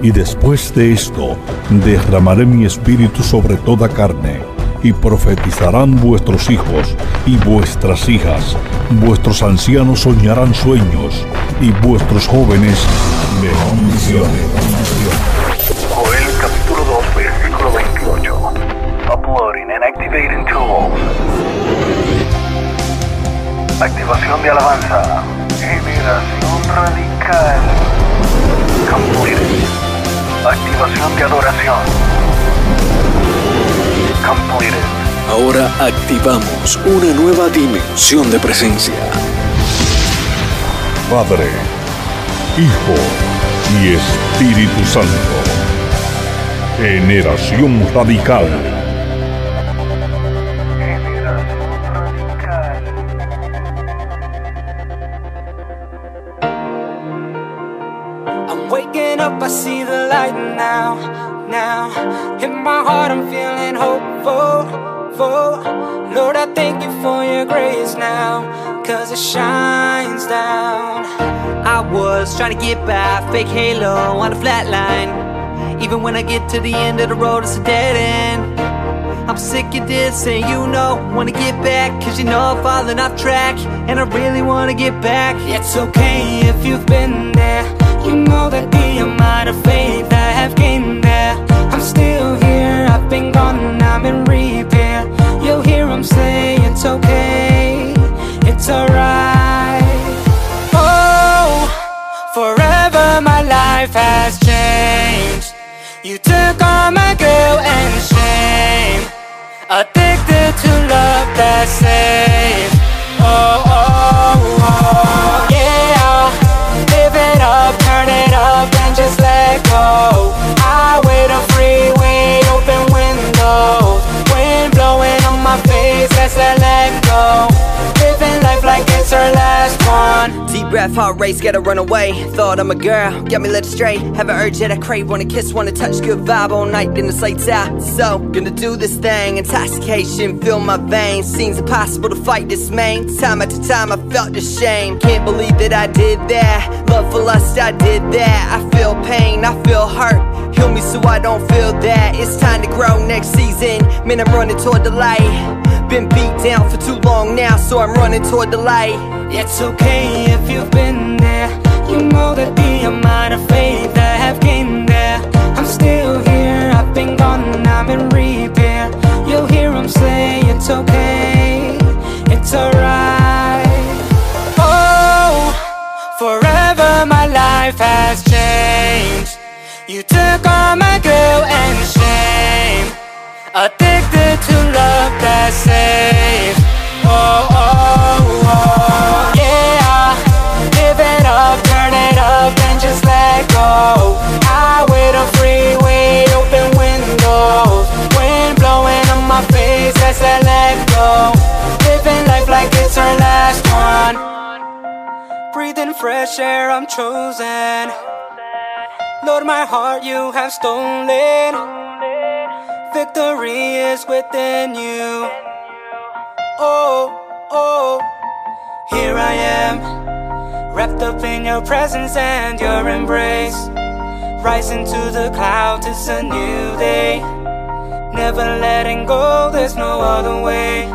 Y después de esto, derramaré mi espíritu sobre toda carne, y profetizarán vuestros hijos y vuestras hijas, vuestros ancianos soñarán sueños, y vuestros jóvenes verán visiones. Joel capítulo 2 versículo 28. Uploading and activating tools. Activación de alabanza. Generación radical. Completed. Activación de adoración. Completed. Ahora activamos una nueva dimensión de presencia. Padre, Hijo y Espíritu Santo. Generación radical. Was trying to get by, fake halo on a flat line. Even when I get to the end of the road, it's a dead end. I'm sick of this, and you know, wanna get back, cause you know I'm falling off track, and I really wanna get back. It's okay if you've been there. You know that the amount of faith I have gained there. I'm still here, I've been gone, I'm in repair. You'll hear him say it's okay, it's alright. Life has changed. You took all my guilt and shame. Addicted Deep breath, heart race, gotta run away. Thought I'm a girl, got me led astray. Have an urge that I crave, wanna kiss, wanna touch, good vibe all night, then the lights out. So, gonna do this thing, intoxication fill my veins. Seems impossible to fight this main. Time after time, I felt the shame. Can't believe that I did that. Love for lust, I did that. I feel pain, I feel hurt. Heal me so I don't feel that. It's time to grow next season. Man, I'm running toward the light. Been beat down for too long now, so I'm running toward the light. It's okay if you've been there. You know that the amount of faith I have gained there. I'm still here, I've been gone, I'm in repair. You'll hear him say it's okay, it's alright. Oh, forever my life has changed. You took all my guilt and shame. Addicted to love that one. Breathing fresh air, I'm chosen. Lord, my heart you have stolen. Victory is within you. Oh, oh, here I am, wrapped up in your presence and your embrace. Rising to the clouds, it's a new day. Never letting go, there's no other way.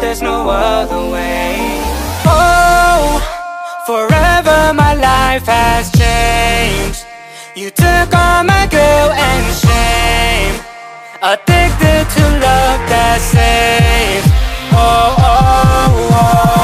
There's no other way. Forever my life has changed. You took all my guilt and shame. Addicted to love that saves. Oh, oh, oh,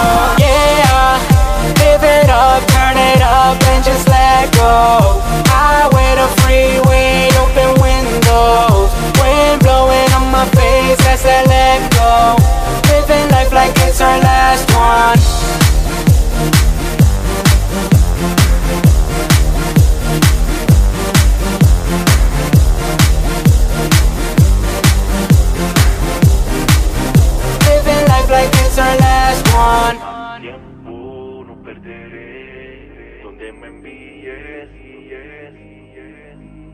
one. Tiempo no perderé donde me envíes.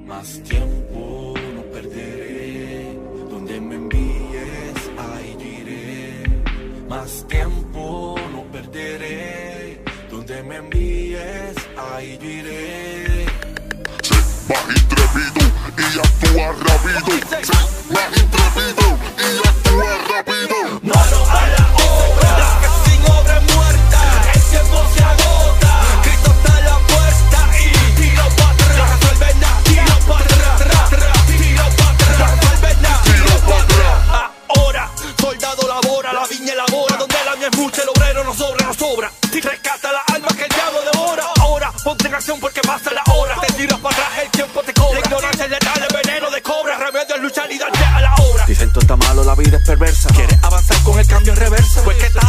Más tiempo no perderé, donde me envíes, ahí iré. Más tiempo no perderé, donde me envíes, ahí iré. Check, bajito actúa rápido. Más intrépido y actúa rápido. Y rescata la alma que el diablo devora. Ahora, ponte en acción porque pasa la hora. Te tiras para atrás, el tiempo te cobra. La ignorancia es letal, el veneno de cobra. Remedio es luchar y darte a la obra. Dicen todo está malo, la vida es perversa. ¿Quieres avanzar con el cambio en reversa? Pues, ¿qué estás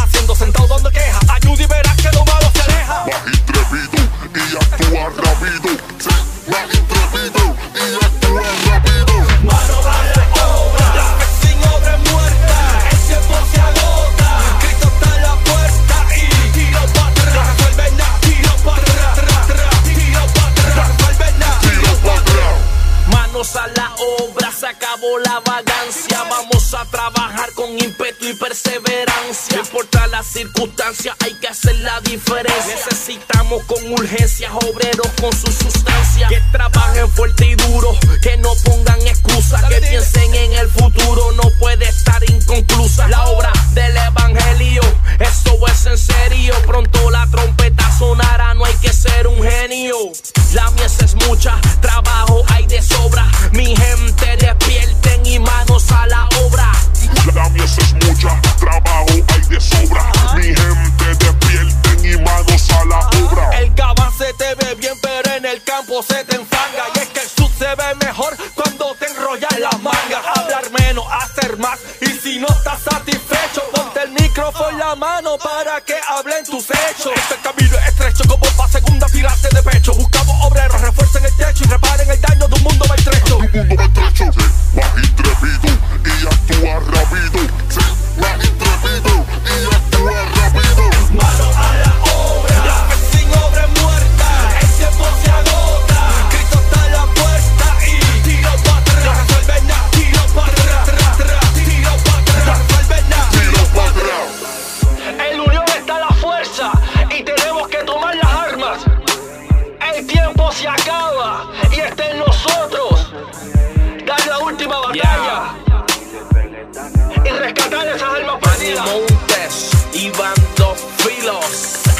esas almas perdidas. Montes, Iván Dos Filos,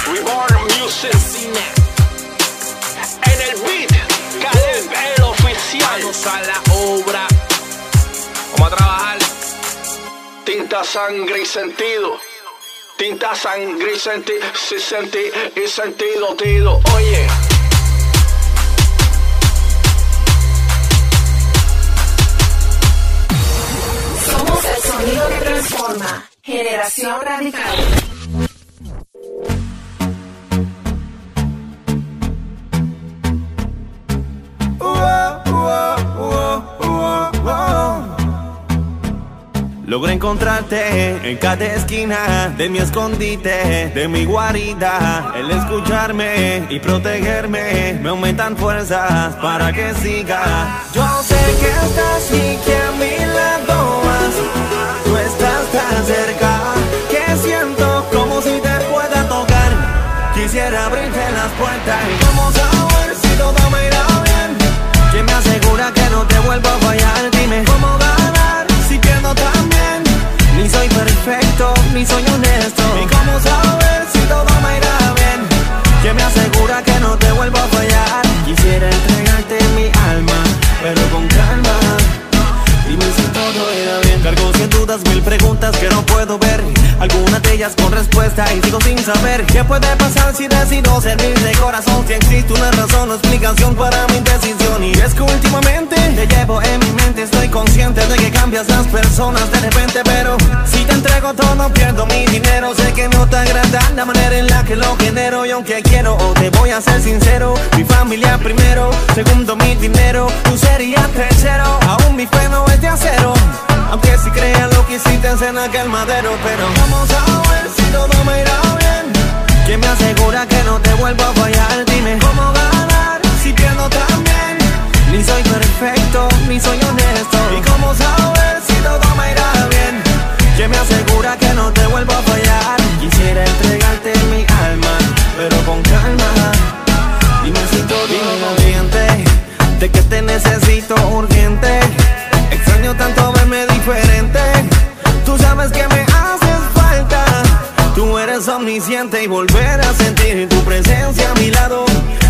Reborn Music, Cine. En el beat, Caleb el oficial. Vamos a la obra. Vamos a trabajar. Tinta, sangre y sentido. Tinta, sangre y sentido. Sí, sentí y sentido, tido. Oye. Somos el sonido transforma. Generación Radical. Logro encontrarte en cada esquina de mi escondite, de mi guarida. El escucharme y protegerme me aumentan fuerzas para que siga. Yo sé que estás y que a mi tan cerca que siento como si te pueda tocar. Quisiera abrirte las puertas y vamos a ver si todo me irá bien. ¿Quién me asegura que no te vuelvo a fallar? Dime cómo ganar si pierdo también. Ni soy perfecto, ni soy honesto. ¿Y cómo saber si todo me irá bien? ¿Quién me asegura que no te Mil preguntas que no puedo ver. Algunas de ellas con respuesta y sigo sin saber qué puede pasar si decido servir de corazón. Si existe una razón o explicación para mi indecisión. Y es que últimamente te llevo en mi mente. Estoy consciente de que cambias las personas de repente. Pero si te entrego todo, pierdo mi dinero. Sé que no te agrada la manera en la que lo genero. Y aunque quiero, o te voy a ser sincero. Mi familia primero, segundo mi dinero. Tú serías tercero. Aún mi fe no es en aquel madero Pero vamos a ver si todo me irá bien ¿Quién me asegura que no te vuelvo a fallar? Dime cómo ganar si pierdo también Ni soy perfecto, ni soy honesto y volver a sentir tu presencia a mi lado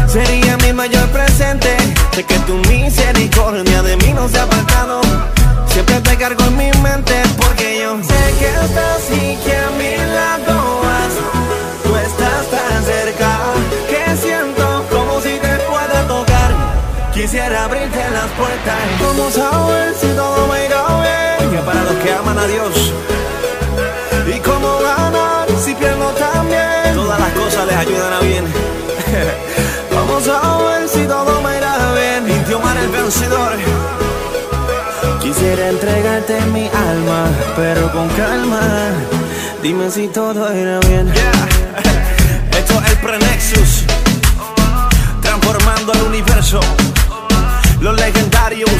sería mi mayor presente. Sé que tu misericordia de mí no se ha apartado. Siempre te cargo en mi mente porque yo sé que estás y que a mi lado vas. Tú estás tan cerca que siento como si te pueda tocar. Quisiera abrirte las puertas. Vamos a ver si todo me irá bien. Que para los que aman a Dios. Vamos a ver si todo me irá bien. Y Diomar el vencedor. Quisiera entregarte mi alma, pero con calma. Dime si todo irá bien. Esto es el Prenexus. Transformando el universo. Los legendarios.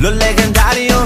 Los legendarios.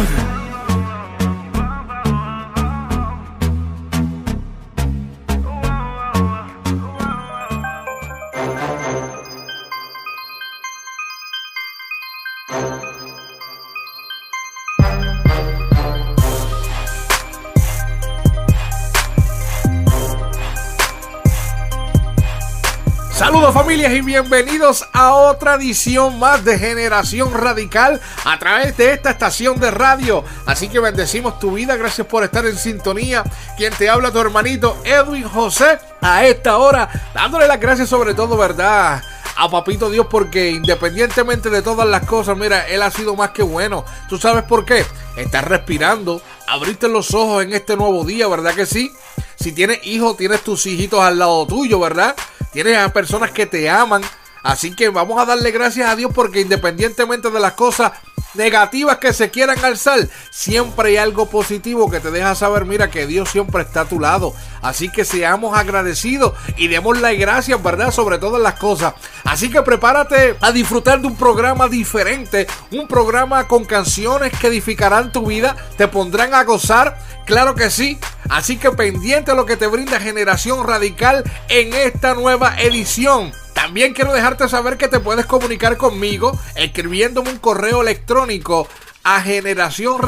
Saludos familias y bienvenidos a otra edición más de Generación Radical a través de esta estación de radio. Así que bendecimos tu vida, gracias por estar en sintonía. Quien te habla tu hermanito Edwin José a esta hora, dándole las gracias sobre todo, ¿verdad? a Papito Dios porque independientemente de todas las cosas, mira, Él ha sido más que bueno. ¿Tú sabes por qué? Estás respirando, abriste los ojos en este nuevo día, ¿verdad que sí? Si tienes hijos, tienes tus hijitos al lado tuyo, ¿verdad? Tienes a personas que te aman. Así que vamos a darle gracias a Dios porque independientemente de las cosas negativas que se quieran alzar, siempre hay algo positivo que te deja saber, mira, que Dios siempre está a tu lado. Así que seamos agradecidos y demos las gracias, ¿verdad? Sobre todas las cosas. Así que prepárate a disfrutar de un programa diferente, un programa con canciones que edificarán tu vida, te pondrán a gozar, claro que sí. Así que pendiente a lo que te brinda Generación Radical en esta nueva edición. También quiero dejarte saber que te puedes comunicar conmigo escribiéndome un correo electrónico a generación.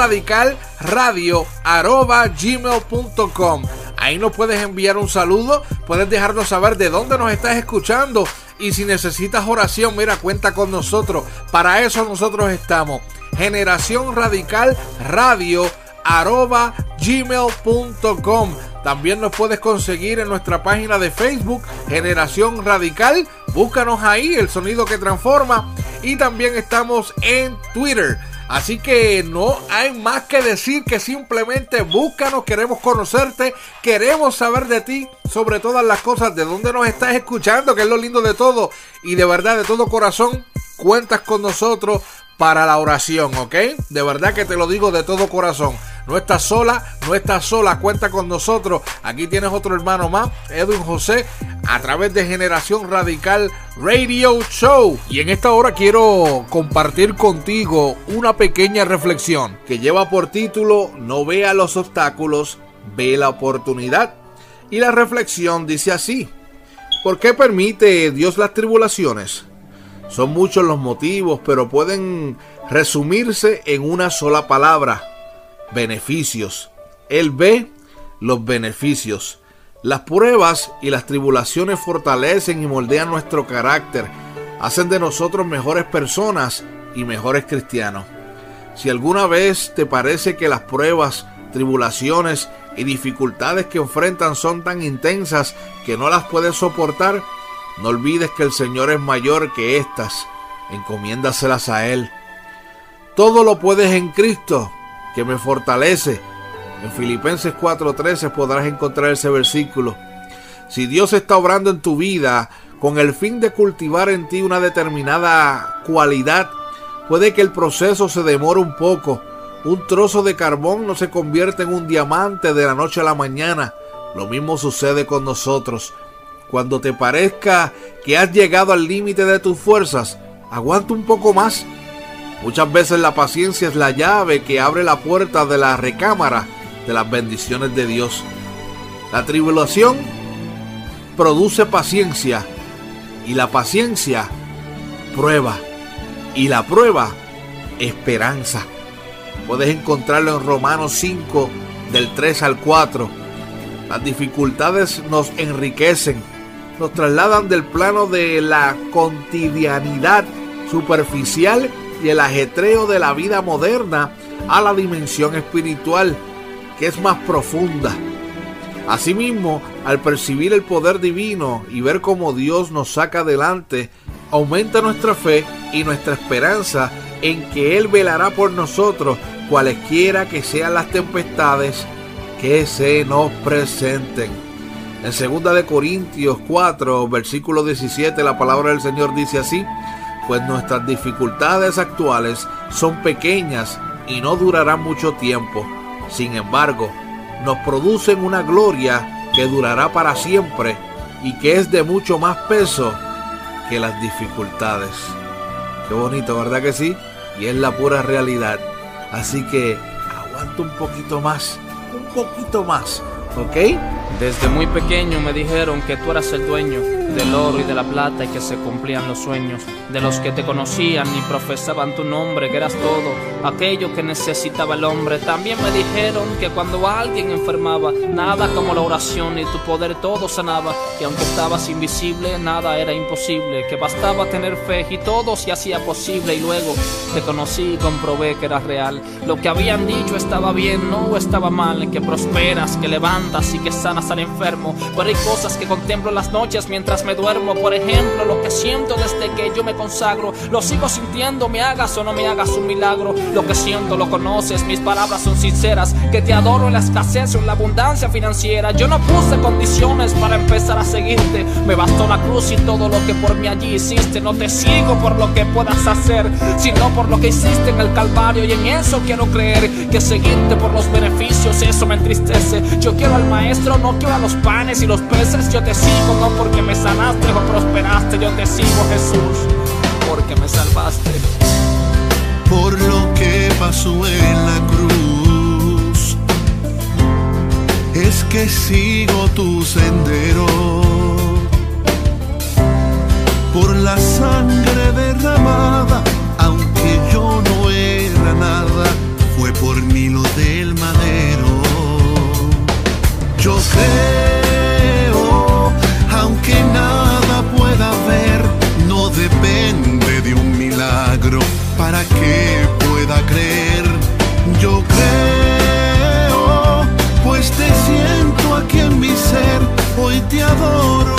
Ahí nos puedes enviar un saludo, puedes dejarnos saber de dónde nos estás escuchando y si necesitas oración, mira, cuenta con nosotros. Para eso nosotros estamos. Generación radical radio arroba gmail.com. También nos puedes conseguir en nuestra página de Facebook, Generación Radical. Búscanos ahí, el sonido que transforma. Y también estamos en Twitter. Así que no hay más que decir que simplemente búscanos, queremos conocerte, queremos saber de ti, sobre todas las cosas, de dónde nos estás escuchando, que es lo lindo de todo. Y de verdad, de todo corazón, cuentas con nosotros para la oración, ¿ok? De verdad que te lo digo de todo corazón. No estás sola, no estás sola, cuenta con nosotros. Aquí tienes otro hermano más, Edwin José, a través de Generación Radical Radio Show. Y en esta hora quiero compartir contigo una pequeña reflexión que lleva por título No vea los obstáculos, ve la oportunidad. Y la reflexión dice así, ¿por qué permite Dios las tribulaciones? Son muchos los motivos, pero pueden resumirse en una sola palabra, beneficios. Él ve los beneficios. Las pruebas y las tribulaciones fortalecen y moldean nuestro carácter, hacen de nosotros mejores personas y mejores cristianos. Si alguna vez te parece que las pruebas, tribulaciones y dificultades que enfrentan son tan intensas que no las puedes soportar, no olvides que el Señor es mayor que éstas. Encomiéndaselas a Él. Todo lo puedes en Cristo, que me fortalece. En Filipenses 4:13 podrás encontrar ese versículo. Si Dios está obrando en tu vida con el fin de cultivar en ti una determinada cualidad, puede que el proceso se demore un poco. Un trozo de carbón no se convierte en un diamante de la noche a la mañana. Lo mismo sucede con nosotros. Cuando te parezca que has llegado al límite de tus fuerzas, aguanta un poco más. Muchas veces la paciencia es la llave que abre la puerta de la recámara de las bendiciones de Dios. La tribulación produce paciencia y la paciencia prueba. Y la prueba, esperanza. Puedes encontrarlo en Romanos 5, del 3 al 4. Las dificultades nos enriquecen, nos trasladan del plano de la cotidianidad superficial y el ajetreo de la vida moderna a la dimensión espiritual, que es más profunda. Asimismo, al percibir el poder divino y ver cómo Dios nos saca adelante, aumenta nuestra fe y nuestra esperanza en que Él velará por nosotros cualesquiera que sean las tempestades que se nos presenten. En 2 de Corintios 4, versículo 17, la palabra del Señor dice así: Pues nuestras dificultades actuales son pequeñas y no durarán mucho tiempo. Sin embargo, nos producen una gloria que durará para siempre y que es de mucho más peso que las dificultades. Qué bonito, ¿verdad que sí? Y es la pura realidad. Así que aguanta un poquito más, un poquito más, ¿ok? Desde muy pequeño me dijeron que tú eras el dueño del oro y de la plata y que se cumplían los sueños de los que te conocían y profesaban tu nombre, que eras todo aquello que necesitaba el hombre. También me dijeron que cuando alguien enfermaba, nada como la oración y tu poder todo sanaba, que aunque estabas invisible, nada era imposible, que bastaba tener fe y todo se hacía posible y luego te conocí y comprobé que eras real. Lo que habían dicho estaba bien, no estaba mal, que prosperas, que levantas y que sanas al enfermo, pero hay cosas que contemplo las noches mientras me duermo, por ejemplo, lo que siento desde que yo me consagro, lo sigo sintiendo, me hagas o no me hagas un milagro, lo que siento lo conoces, mis palabras son sinceras, que te adoro en la escasez o en la abundancia financiera, yo no puse condiciones para empezar a seguirte, me bastó la cruz y todo lo que por mí allí hiciste, no te sigo por lo que puedas hacer, sino por lo que hiciste en el Calvario. Y en eso quiero creer, que seguirte por los beneficios, eso me entristece, yo quiero al maestro, no quiero a los panes y los peces, yo te sigo no porque me sanaste o prosperaste, yo te sigo Jesús, porque me salvaste. Por lo que pasó en la cruz, es que sigo tu sendero. Por la sangre derramada, aunque yo no era nada, fue por mí lo del madero. Yo creo, aunque nada pueda ver, no depende de un milagro para que pueda creer. Yo creo, pues te siento aquí en mi ser, hoy te adoro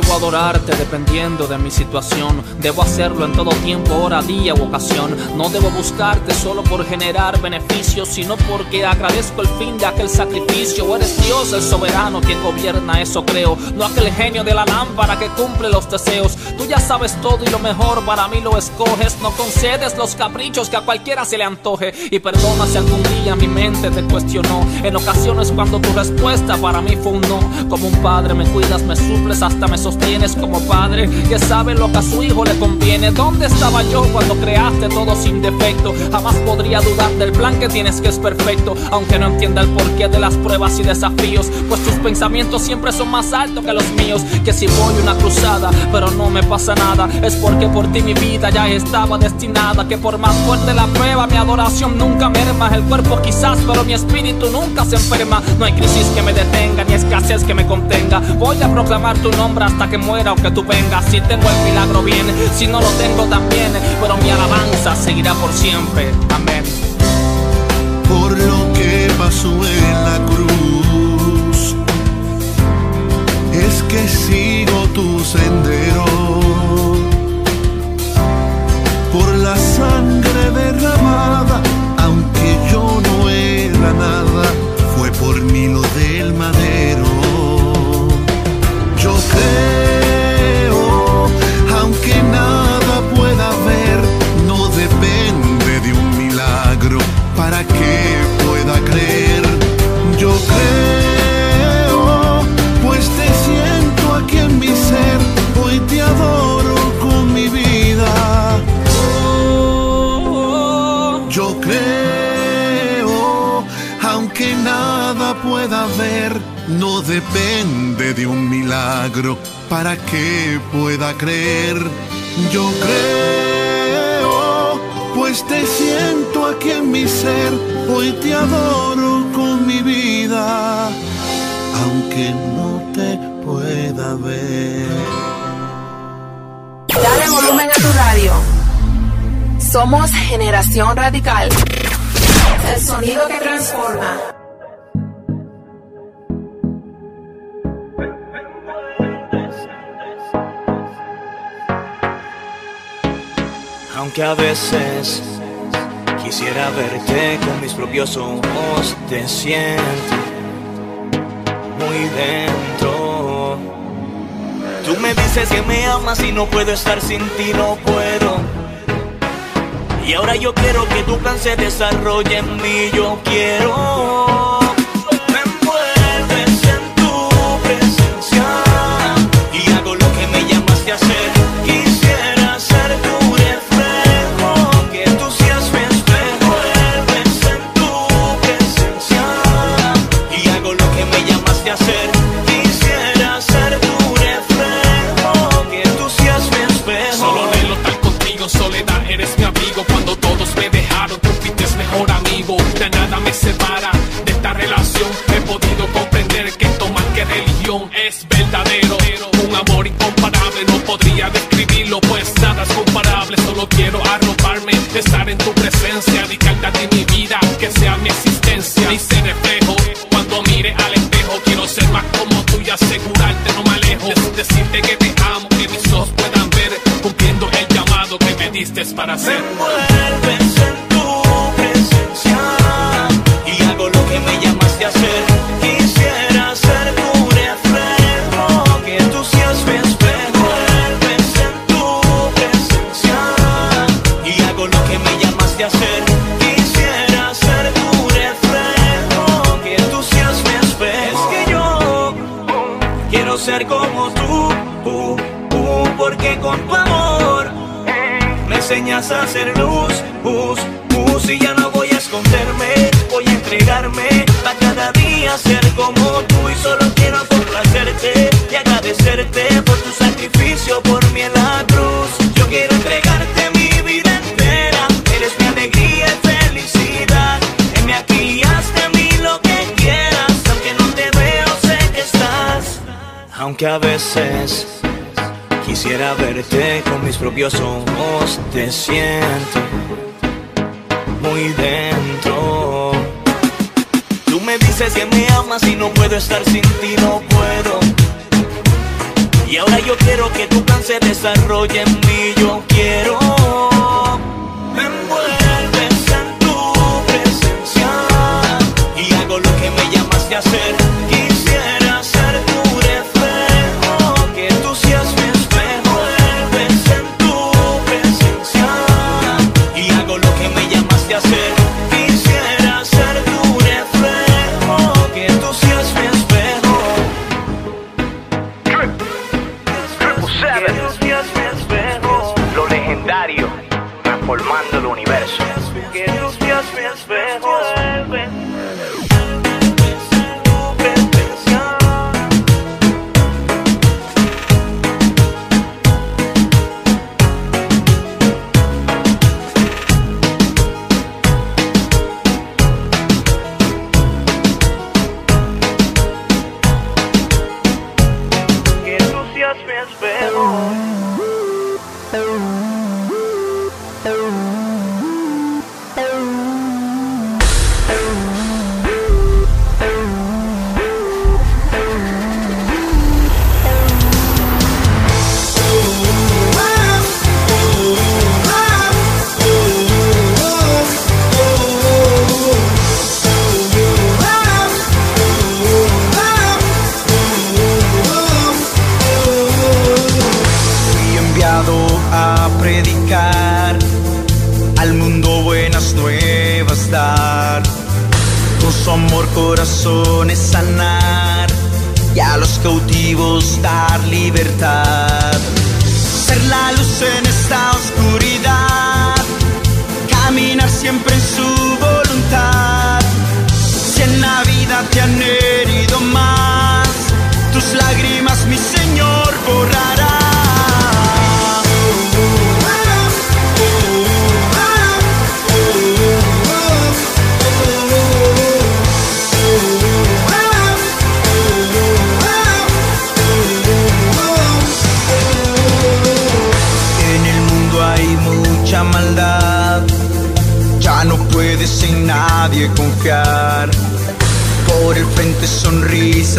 debo adorarte dependiendo de mi situación. Debo hacerlo en todo tiempo, hora, día u ocasión. No debo buscarte solo por generar beneficios, sino porque agradezco el fin de aquel sacrificio. Eres Dios el soberano quien gobierna, eso creo. No aquel genio de la lámpara que cumple los deseos. Tú ya sabes todo y lo mejor para mí lo escoges. No concedes los caprichos que a cualquiera se le antoje. Y perdona si algún día mi mente te cuestionó. En ocasiones cuando tu respuesta para mí fue un no. Como un padre me cuidas, me suples, hasta me sostienes como padre que sabe lo que a su hijo le conviene. ¿Dónde estaba yo cuando creaste todo sin defecto? Jamás podría dudar del plan que tienes que es perfecto, aunque no entienda el porqué de las pruebas y desafíos. Pues tus pensamientos siempre son más altos que los míos. Que si voy una cruzada, pero no me pasa nada, es porque por ti mi vida ya estaba destinada. Que por más fuerte la prueba, mi adoración nunca merma. El cuerpo quizás, pero mi espíritu nunca se enferma. No hay crisis que me detenga, ni escasez que me contenga. Voy a proclamar tu nombre hasta que muera o que tú vengas. Si tengo el milagro bien, si no lo tengo también, pero mi alabanza seguirá por siempre. Amén. por lo que pasó en la cruz. Es que sigo tu sendero. depende de un milagro para que pueda creer. Yo creo, pues te siento aquí en mi ser, hoy te adoro con mi vida, aunque no te pueda ver. Dale volumen a tu radio. Somos generación radical. El sonido que transforma. que a veces quisiera verte con mis propios ojos, te siento muy dentro. Tú me dices que me amas y no puedo estar sin ti, no puedo. Y ahora yo quiero que tu plan se desarrolle en mí, yo quiero. Me envuelves en tu presencia y hago lo que me llamaste a hacer. verte con mis propios ojos, te siento muy dentro. Tú me dices que me amas y no puedo estar sin ti, no puedo. Y ahora yo quiero que tu plan se desarrolle en mí, yo quiero. Me envuelves en tu presencia y hago lo que me llamaste a hacer.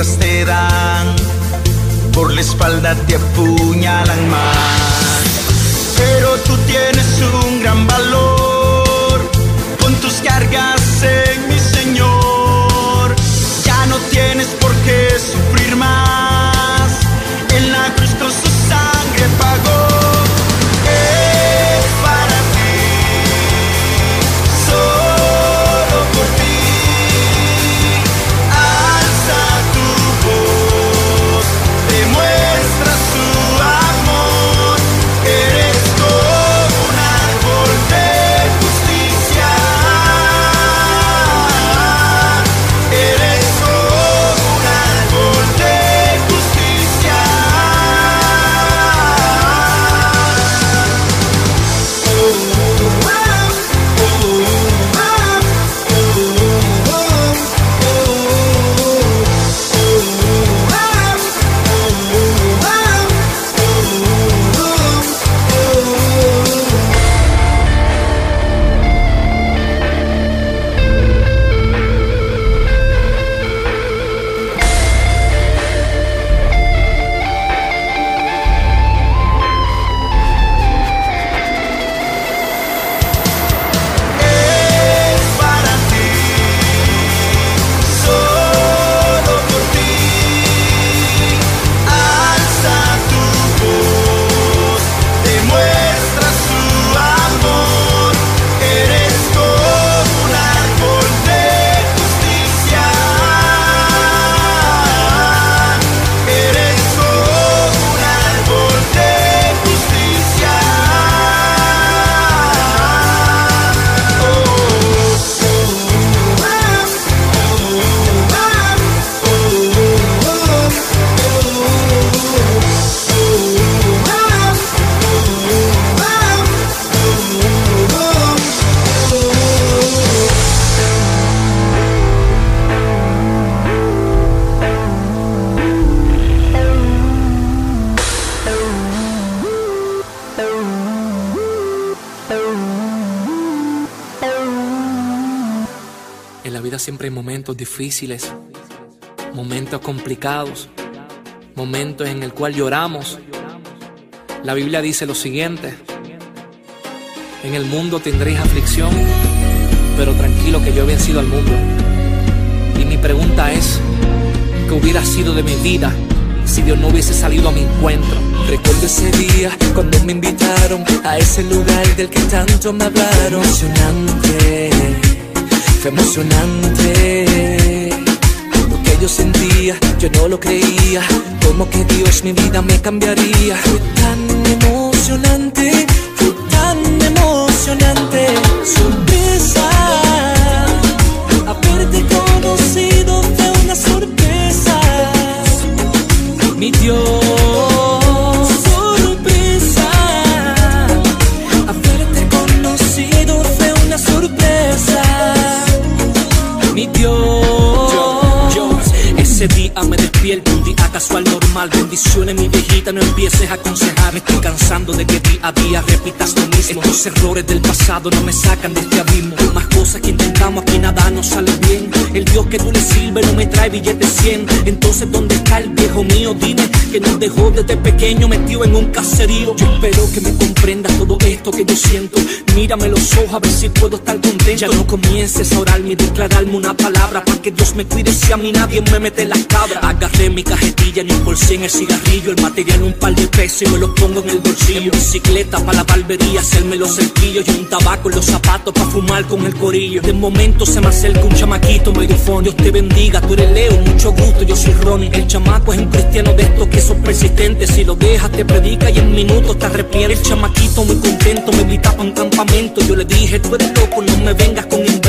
Te dan, por la espalda te apuñalan más. Pero tú tienes un gran valor, con tus cargas momentos difíciles, momentos complicados, momentos en el cual lloramos. La Biblia dice lo siguiente: En el mundo tendréis aflicción, pero tranquilo que yo he vencido al mundo. Y mi pregunta es: ¿qué hubiera sido de mi vida si Dios no hubiese salido a mi encuentro? Recuerdo ese día cuando me invitaron a ese lugar del que tanto me hablaron. Fue emocionante. Lo que yo sentía, yo no lo creía. Como que Dios mi vida me cambiaría. Fue tan emocionante, fue tan emocionante. Sorpresa, haberte conocido fue una sorpresa. Mi Dios, no empieces a aconsejar. Me estoy cansando de que día a día repitas lo mismo. Estos errores del pasado no me sacan de este abismo. Cosas que intentamos, aquí nada nos sale bien. El Dios que tú le sirves no me trae billetes 100. Entonces, ¿dónde está el viejo mío? Dime que nos dejó desde pequeño metido en un caserío. Yo espero que me comprendas todo esto que yo siento. Mírame los ojos a ver si puedo estar contento. Ya no comiences a orarme y declararme una palabra para que Dios me cuide si a mí nadie me mete la cabra. Agarré mi cajetilla ni por cien el cigarrillo, el material un par de pesos y me los pongo en el bolsillo. Bicicleta para la barbería, hacerme los cerquillos y un tabaco en los zapatos para fumar con el De momento se me acerca un chamaquito medio. Dios te bendiga, tú eres Leo, mucho gusto, yo soy Ronnie. El chamaco es un cristiano de estos que son persistentes. Si lo dejas, te predica y en minutos te arrepientes. El chamaquito muy contento me invita para un campamento. Yo le dije, tú eres loco, no me vengas con inventos.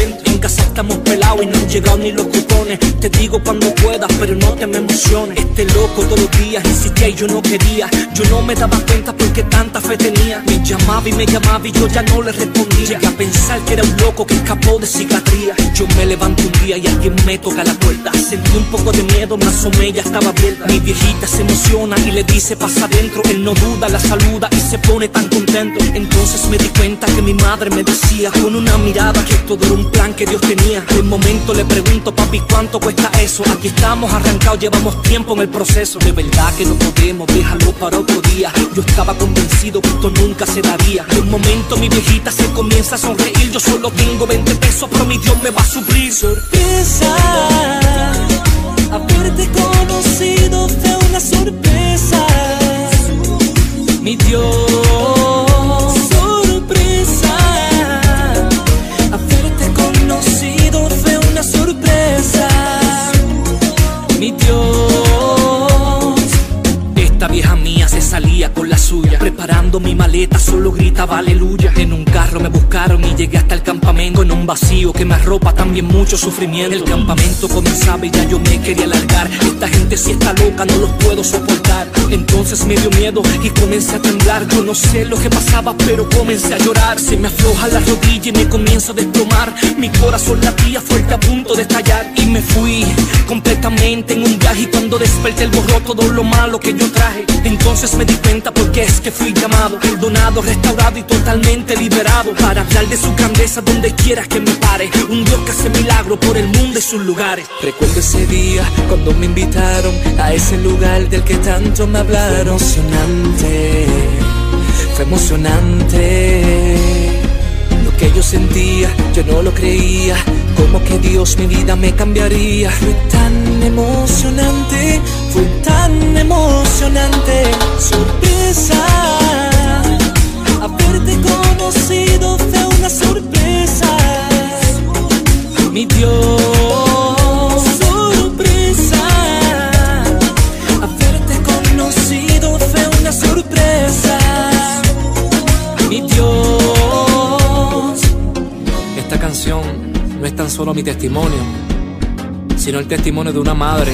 Casa estamos pelados y no han llegado ni los cupones. Te digo cuando puedas, pero no te me emociones. Este loco todos los días insistía y yo no quería. Yo no me daba cuenta porque tanta fe tenía. Me llamaba y me llamaba y yo ya no le respondía. Llegué a pensar que era un loco que escapó de psiquiatría. Yo me levanto un día y alguien me toca la puerta. Sentí un poco de miedo, me asomé, ya estaba abierta. Mi viejita se emociona y le dice pasa adentro. Él no duda, la saluda y se pone tan contento. Entonces me di cuenta que mi madre me decía con una mirada que todo era un plan que Dios tenía. De momento le pregunto, papi, ¿cuánto cuesta eso? Aquí estamos arrancados, llevamos tiempo en el proceso. De verdad que no podemos, déjalo para otro día. Yo estaba convencido que esto nunca se daría. De un momento mi viejita se comienza a sonreír. Yo solo tengo 20 pesos, pero mi Dios me va a suplir. Sorpresa, solo gritaba aleluya. En un carro me buscaron y llegué hasta el vacío que me arropa también mucho sufrimiento. El campamento comenzaba y ya yo me quería largar. Esta gente si está loca, no los puedo soportar. Entonces me dio miedo y comencé a temblar. Yo lo que pasaba, pero comencé a llorar. Se me afloja la rodilla y me comienzo a desplomar. Mi corazón latía fuerte a punto de estallar. Y me fui completamente en un viaje. Y cuando desperté, el borró todo lo malo que yo traje. Entonces me di cuenta porque es que fui llamado, perdonado, restaurado y totalmente liberado. Para hablar de su grandeza donde quiera que me pare. Un Dios que hace milagro por el mundo y sus lugares. Recuerdo ese día cuando me invitaron a ese lugar del que tanto me hablaron. Fue emocionante, fue emocionante. Lo que yo sentía, yo no lo creía. Como que Dios mi vida me cambiaría. Fue tan emocionante, fue tan emocionante. Sorpresa, haberte conocido fue una sorpresa. Esta canción no es tan solo mi testimonio, sino el testimonio de una madre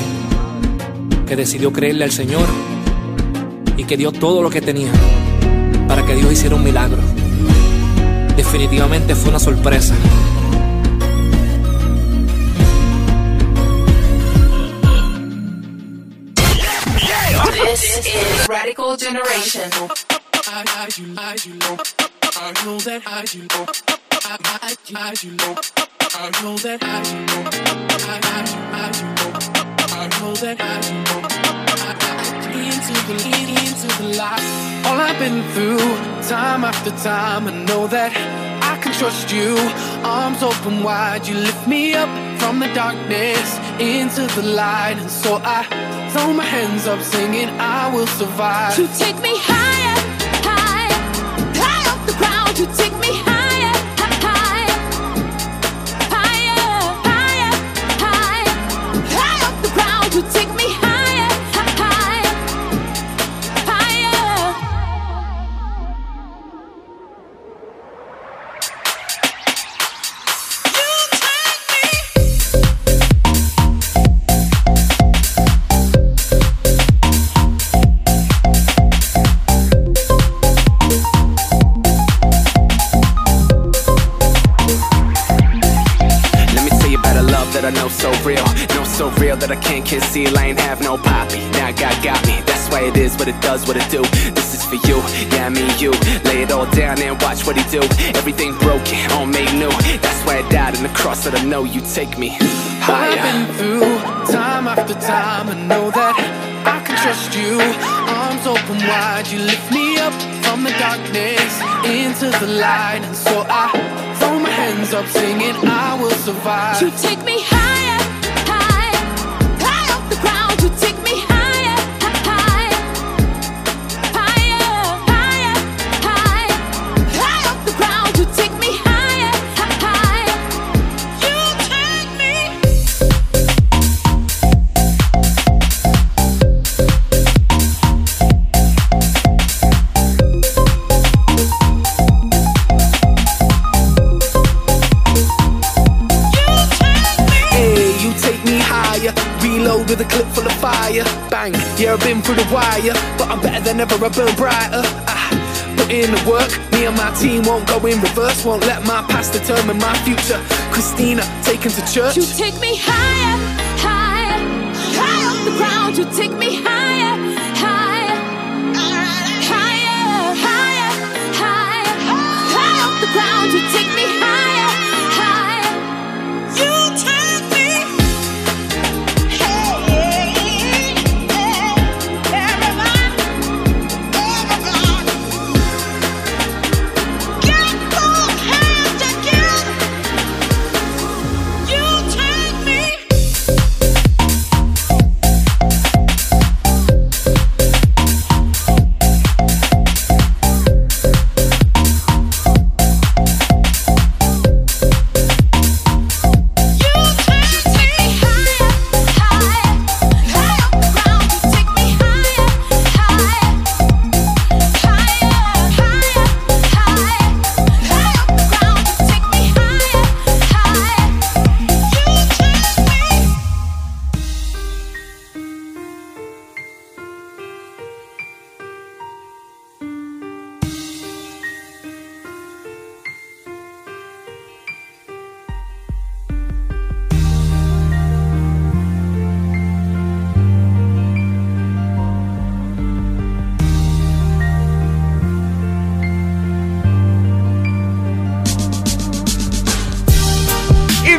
que decidió creerle al Señor y que dio todo lo que tenía para que Dios hiciera un milagro. Definitivamente fue una sorpresa. musical generation. All I've been through, time after time, I know that I can trust you. Arms open wide, you lift me up from the darkness into the light, and so I throw my hands up, singing, I will survive. You take me higher, higher, high off the ground. You take me higher, higher, higher, higher, higher, high off the ground. You take real that I can't conceal. I ain't have no poppy. Now God got me. That's why it is what it does, what it do. This is for you, yeah, I mean you. Lay it all down and watch what he do. Everything broken, all made new. That's why I died on the cross that I know you take me All I've been through, time after time, I know that I can trust you. Arms open wide, you lift me up from the darkness into the light. And so I throw my hands up, singing, I will survive. You take me higher, higher, high could take me I'm better than ever, I burn brighter. Ah, put in the work. Me and my team won't go in reverse. Won't let my past determine my future. Christina, taken to church. You take me higher, higher, high off the ground. You take me higher,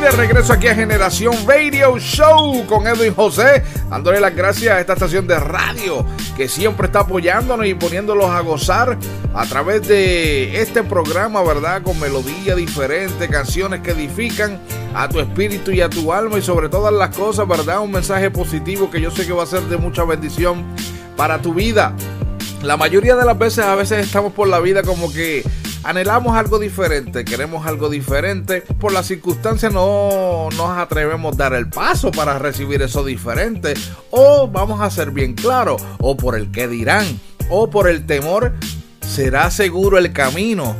de regreso aquí a Generación Radio Show con Edwin José, dándole las gracias a esta estación de radio que siempre está apoyándonos y poniéndolos a gozar a través de este programa, ¿verdad? Con melodía diferente, canciones que edifican a tu espíritu y a tu alma y sobre todas las cosas, ¿verdad? Un mensaje positivo que yo sé que va a ser de mucha bendición para tu vida. La mayoría de las veces, a veces estamos por la vida como que anhelamos algo diferente, queremos algo diferente. Por las circunstancias no nos atrevemos a dar el paso para recibir eso diferente. O vamos a ser bien claros, o por el que dirán, o por el temor, será seguro el camino.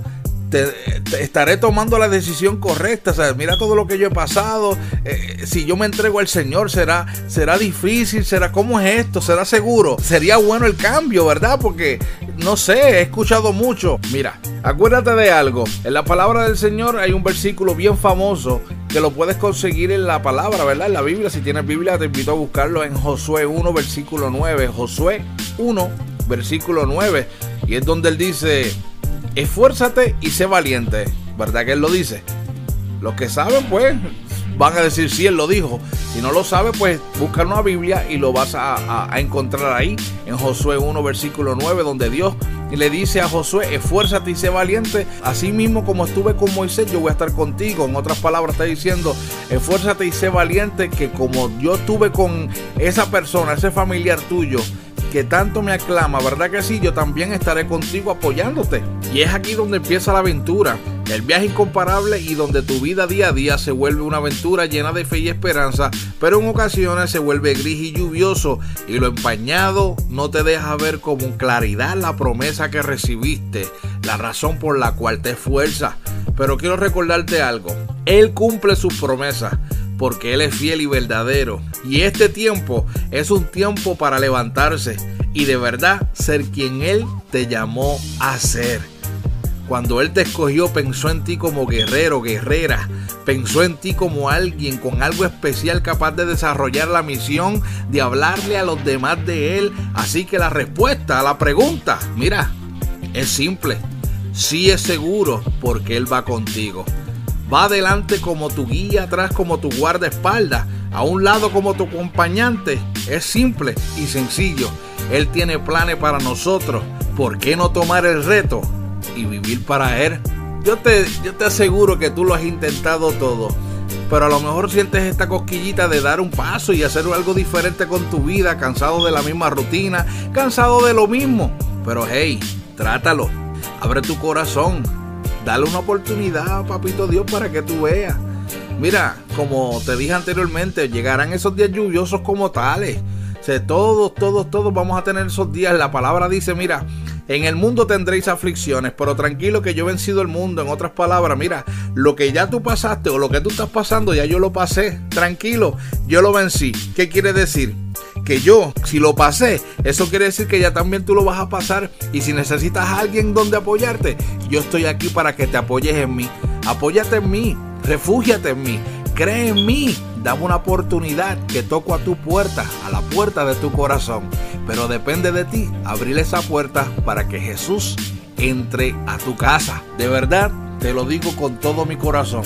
Te, estaré tomando la decisión correcta. Mira todo lo que yo he pasado. Eh, si yo me entrego al Señor, será, será difícil. Será, ¿cómo es esto? ¿Será seguro? Sería bueno el cambio, ¿verdad? Porque no sé, he escuchado mucho. Mira, acuérdate de algo. En la palabra del Señor hay un versículo bien famoso que lo puedes conseguir en la palabra, ¿verdad? En la Biblia. Si tienes Biblia, te invito a buscarlo en Josué 1, versículo 9. Josué 1, versículo 9. Y es donde él dice esfuérzate y sé valiente. ¿Verdad que él lo dice? Los que saben, pues, van a decir si él lo dijo. Si no lo sabe, pues busca una Biblia y lo vas a, a- a encontrar ahí en Josué 1, versículo 9, donde Dios le dice a Josué, esfuérzate y sé valiente. Así mismo como estuve con Moisés, yo voy a estar contigo. En otras palabras, está diciendo, esfuérzate y sé valiente, que como yo estuve con esa persona, ese familiar tuyo, que tanto me aclama, ¿verdad que sí? Yo también estaré contigo apoyándote. Y es aquí donde empieza la aventura, el viaje incomparable y donde tu vida día a día se vuelve una aventura llena de fe y esperanza, pero en ocasiones se vuelve gris y lluvioso y lo empañado no te deja ver con claridad la promesa que recibiste, la razón por la cual te esfuerzas. Pero quiero recordarte algo, Él cumple sus promesas porque Él es fiel y verdadero. Y este tiempo es un tiempo para levantarse y de verdad ser quien Él te llamó a ser. Cuando Él te escogió pensó en ti como guerrero, guerrera. Pensó en ti como alguien con algo especial capaz de desarrollar la misión de hablarle a los demás de Él. Así que la respuesta a la pregunta, mira, es simple. Sí es seguro porque Él va contigo. Va adelante como tu guía, atrás como tu guardaespaldas, a un lado como tu acompañante. Es simple y sencillo. Él tiene planes para nosotros. ¿Por qué no tomar el reto y vivir para Él? Yo te, yo te aseguro que tú lo has intentado todo. Pero a lo mejor sientes esta cosquillita de dar un paso y hacer algo diferente con tu vida, cansado de la misma rutina, cansado de lo mismo. Pero hey, trátalo. Abre tu corazón. Dale una oportunidad, papito Dios, para que tú veas. Mira, como te dije anteriormente, llegarán esos días lluviosos como tales. O todos, todos, todos vamos a tener esos días. La palabra dice, mira, en el mundo tendréis aflicciones, pero tranquilo que yo he vencido el mundo. En otras palabras, mira, lo que ya tú pasaste o lo que tú estás pasando, ya yo lo pasé. Tranquilo, yo lo vencí. ¿Qué quiere decir? que yo, si lo pasé, eso quiere decir que ya también tú lo vas a pasar. Y si necesitas a alguien donde apoyarte, yo estoy aquí para que te apoyes en mí. Apóyate en mí, refúgiate en mí, cree en mí. Dame una oportunidad que toco a tu puerta, a la puerta de tu corazón. Pero depende de ti abrir esa puerta para que Jesús entre a tu casa. De verdad, te lo digo con todo mi corazón.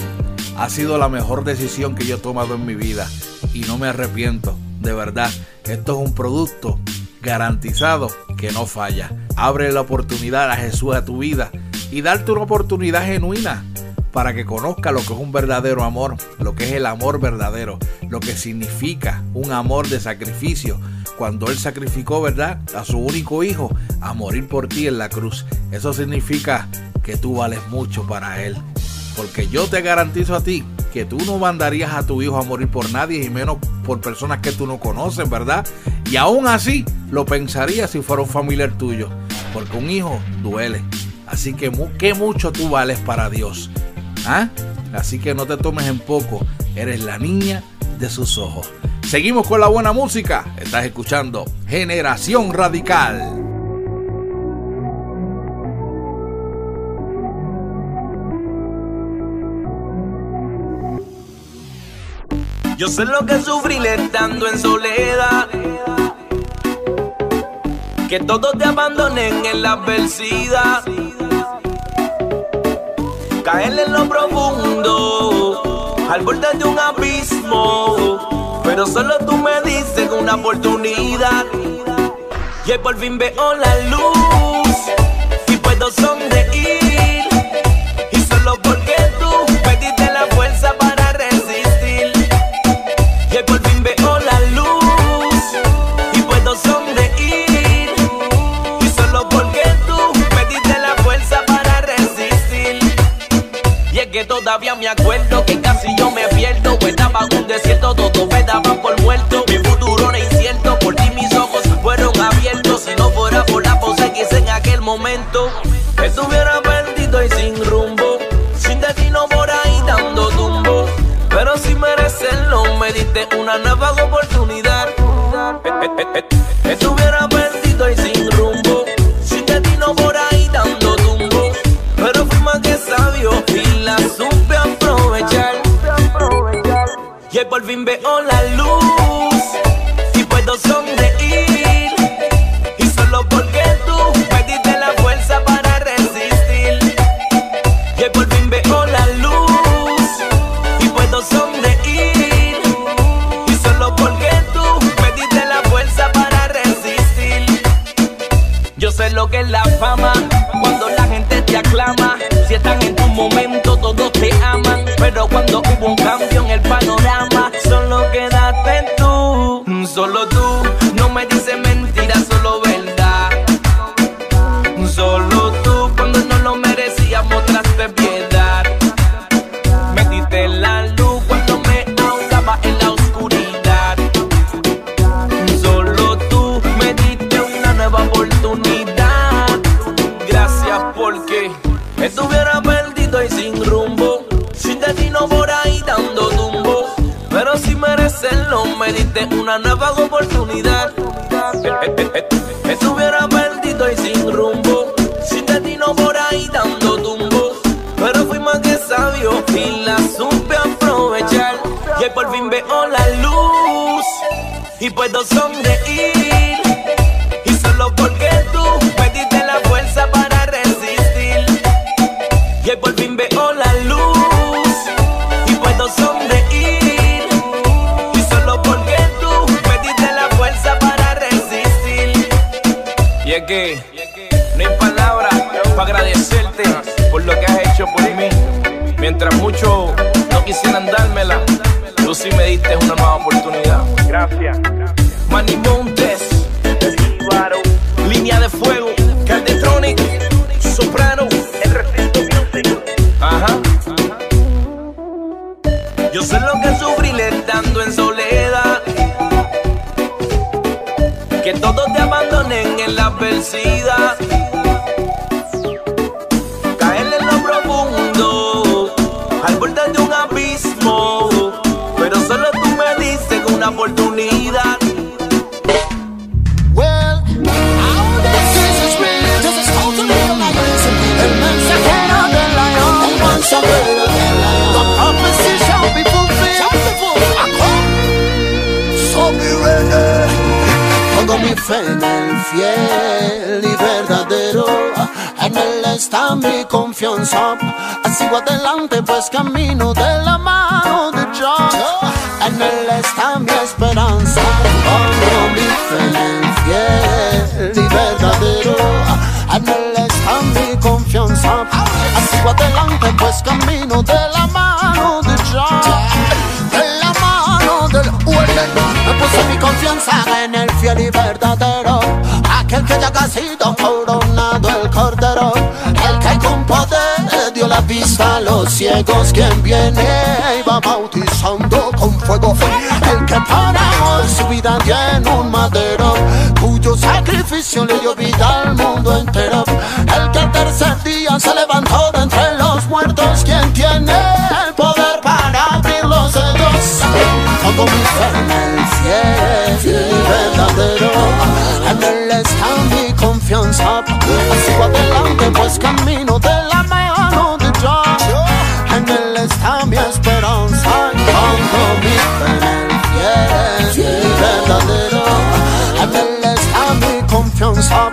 Ha sido la mejor decisión que yo he tomado en mi vida y no me arrepiento. De verdad, esto es un producto garantizado que no falla. Abre la oportunidad a Jesús a tu vida y darte una oportunidad genuina para que conozca lo que es un verdadero amor, lo que es el amor verdadero, lo que significa un amor de sacrificio. Cuando Él sacrificó, ¿verdad?, a su único hijo a morir por ti en la cruz. Eso significa que tú vales mucho para Él. Porque yo te garantizo a ti que tú no mandarías a tu hijo a morir por nadie y menos por personas que tú no conoces, ¿verdad? Y aún así lo pensarías si fuera un familiar tuyo. Porque un hijo duele. Así que qué mucho tú vales para Dios. ¿Ah? Así que no te tomes en poco. Eres la niña de sus ojos. Seguimos con la buena música. Estás escuchando Generación Radical. Yo sé lo que sufrí estando en soledad. Que todos te abandonen en la adversidad. Caer en lo profundo al borde de un abismo. Pero solo tú me dices una oportunidad. Y hoy por fin veo la luz y puedo sonreír. Que todavía me acuerdo que casi yo me pierdo. Estaba en un desierto, todo me daba por muerto. Mi futuro era incierto, por ti mis ojos fueron abiertos. Si no fuera por la pose que hice en aquel momento, estuviera perdido y sin rumbo. Sin destino por ahí dando tumbo. Pero si merecerlo, me diste una nueva oportunidad. Estuviera perdido y sin por fin veo la luz y puedo sonreír. Y solo porque tú me diste la fuerza para resistir. Y por fin veo la luz y puedo sonreír. Y solo porque tú me diste la fuerza para resistir. Yo sé lo que es la fama cuando la gente te aclama. Si están en tu momento, todos te aman. Pero cuando hubo un cambio en el panorama, solo quedaste tú. Solo tú, no me dices mentiras, me diste una nueva oportunidad. Estuviera perdido y sin rumbo. Sin destino por ahí dando tumbo. Pero fui más que sabio y la supe aprovechar. Y por fin veo la luz y puedo sonreír. Y es que no hay palabras para agradecerte por lo que has hecho por mí. Mientras muchos no quisieran dármela, tú sí me diste una nueva oportunidad. Gracias. Manny Montes, Línea de Fuego, Caldetronic, Soprano, El Recinto Music. Ajá. Yo sé lo que sufrí estando en soledad. Que todos te abandonen en la adversidad. Caer en lo profundo, al borde de un abismo. Pero solo tú me dices una oportunidad. Mi fe en el fiel y verdadero. En él está mi confianza. Sigo adelante, pues camino de la mano de Dios. En él está mi esperanza. Pongo mi fe en el fiel y verdadero. En él está mi confianza. Sigo adelante, pues camino de la mano de Dios. Me puse mi confianza en el fiel y verdadero. Aquel que ya ha sido coronado el cordero. El que con poder dio la vista a los ciegos. Quien viene y va bautizando con fuego. El que para su vida en un madero. Cuyo sacrificio le dio vida al mundo entero. El que al tercer día se levantó de entre los muertos. Quien tiene el poder para abrir los sellos. Pongo mi fe en el fiel y verdadero. En él está mi confianza. Sigo adelante, pues camino de la mano de Dios. En él está mi esperanza. Fe en el fiel y verdadero. En él está mi confianza.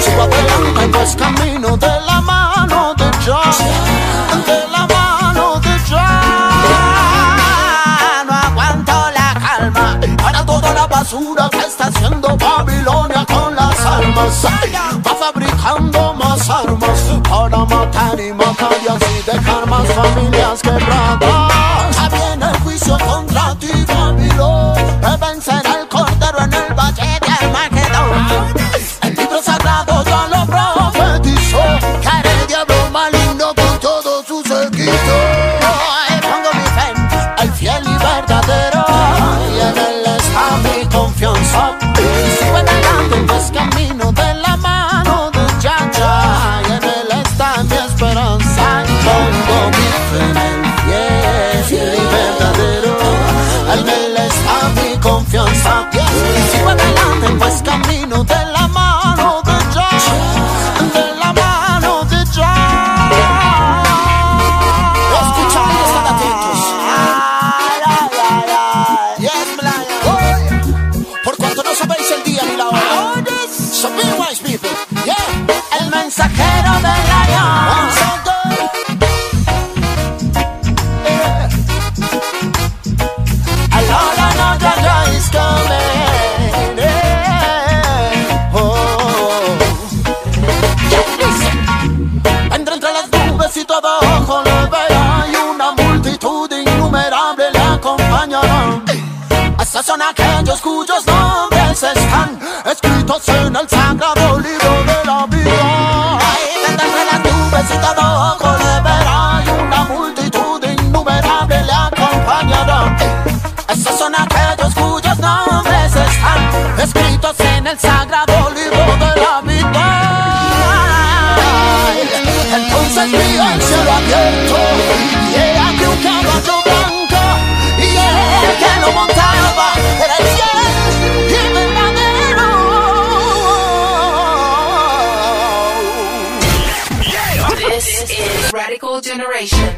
Sigo adelante, pues camino Va fabricando más armas. Para matar y matar y así dejar más familias quebradas. Esos son aquellos cuyos nombres están escritos en el sagrado libro de la vida. Ahí entre las nubes y todo ojo le verá y una multitud innumerable le acompañará. Esos son aquellos cuyos nombres están escritos en el sagrado libro de la vida. Entonces mira el cielo abierto. generation.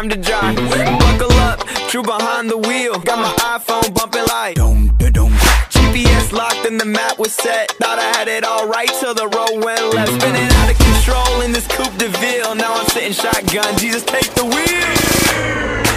time to drive. Buckle up, True behind the wheel. Got my iPhone bumping like. Dum, da, dum. GPS locked and the map was set. Thought I had it all right till the road went left. Spinning out of control in this coupe de ville. Now I'm sitting shotgun. Jesus, take the wheel.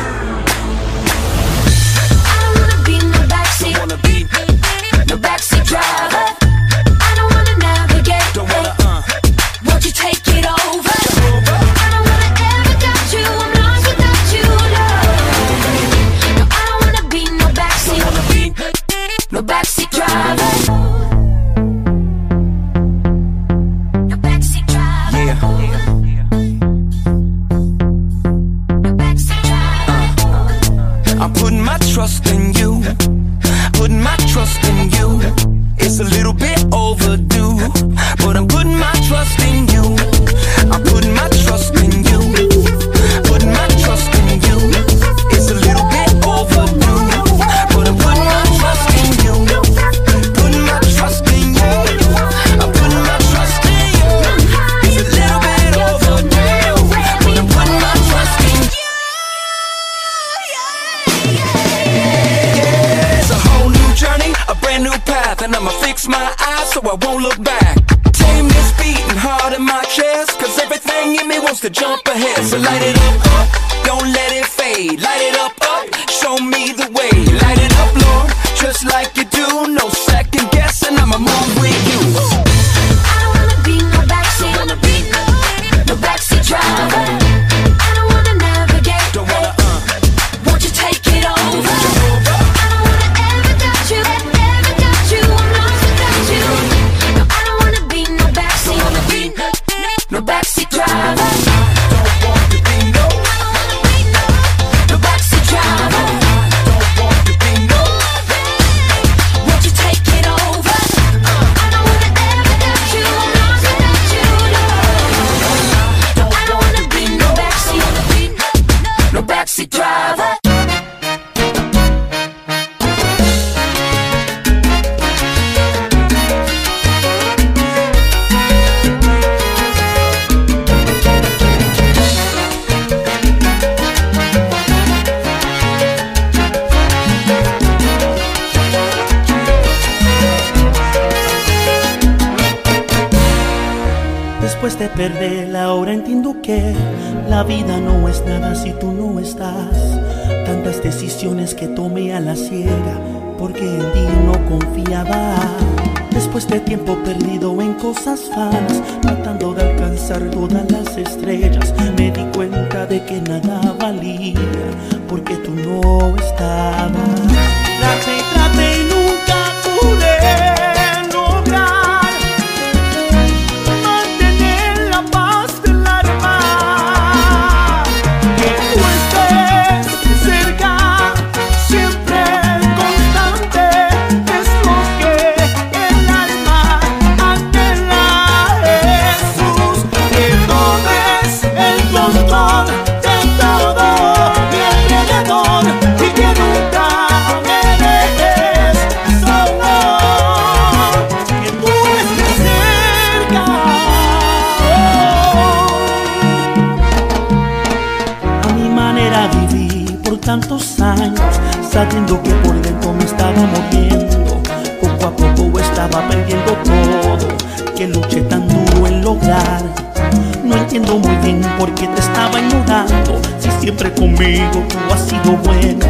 Conmigo tú has sido bueno,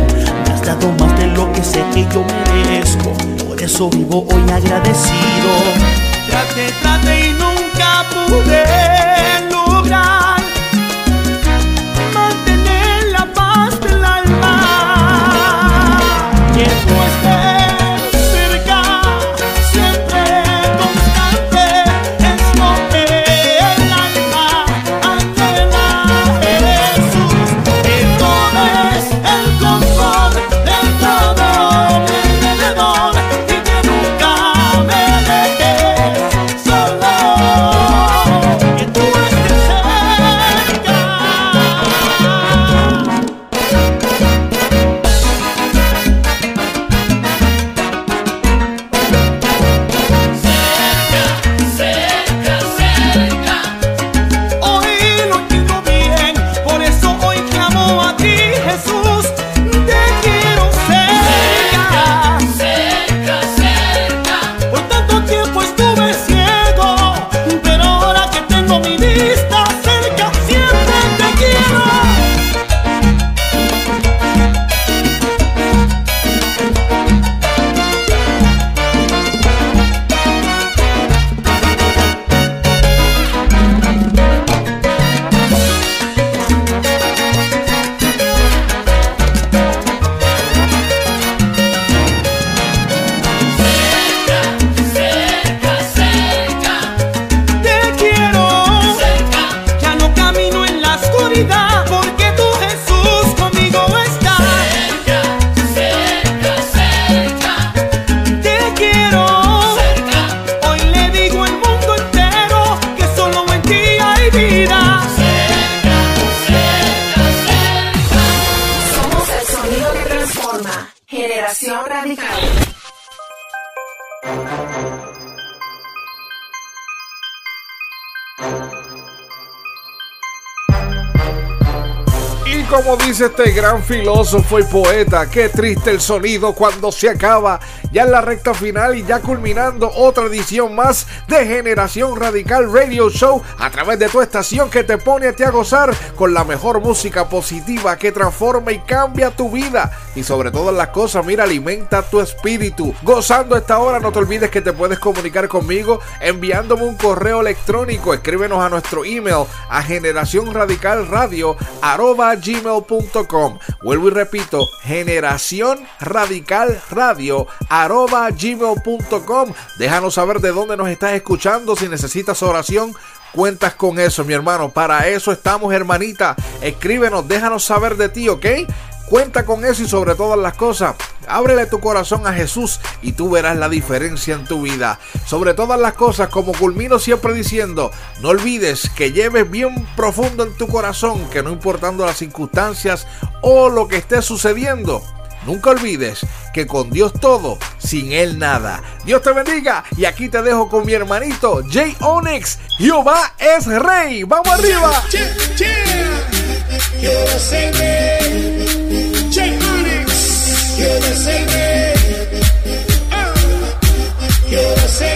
me has dado más de lo que sé que yo merezco. Por eso vivo hoy agradecido. Traté, traté 25. Como dice este gran filósofo y poeta, qué triste el sonido cuando se acaba. Ya en la recta final y ya culminando otra edición más de Generación Radical Radio Show a través de tu estación que te pone a ti a gozar con la mejor música positiva que transforma y cambia tu vida. Y sobre todas las cosas, mira, alimenta tu espíritu. Gozando esta hora, no te olvides que te puedes comunicar conmigo enviándome un correo electrónico. Escríbenos a nuestro email a generación radical radio arroba gmail.com. Vuelvo y repito, generación radical radio arroba gmail.com. Déjanos saber de dónde nos estás escuchando. Si necesitas oración, cuentas con eso, mi hermano. Para eso estamos, hermanita. Escríbenos, déjanos saber de ti, ¿ok? Cuenta con eso y sobre todas las cosas, ábrele tu corazón a Jesús y tú verás la diferencia en tu vida. Sobre todas las cosas, como culmino siempre diciendo, no olvides que lleves bien profundo en tu corazón que no importando las circunstancias o lo que esté sucediendo, Nunca olvides que con Dios todo, sin Él nada. Dios te bendiga y aquí te dejo con mi hermanito Jay Onyx. Jehová es rey. Vamos arriba. Man. Quiero ser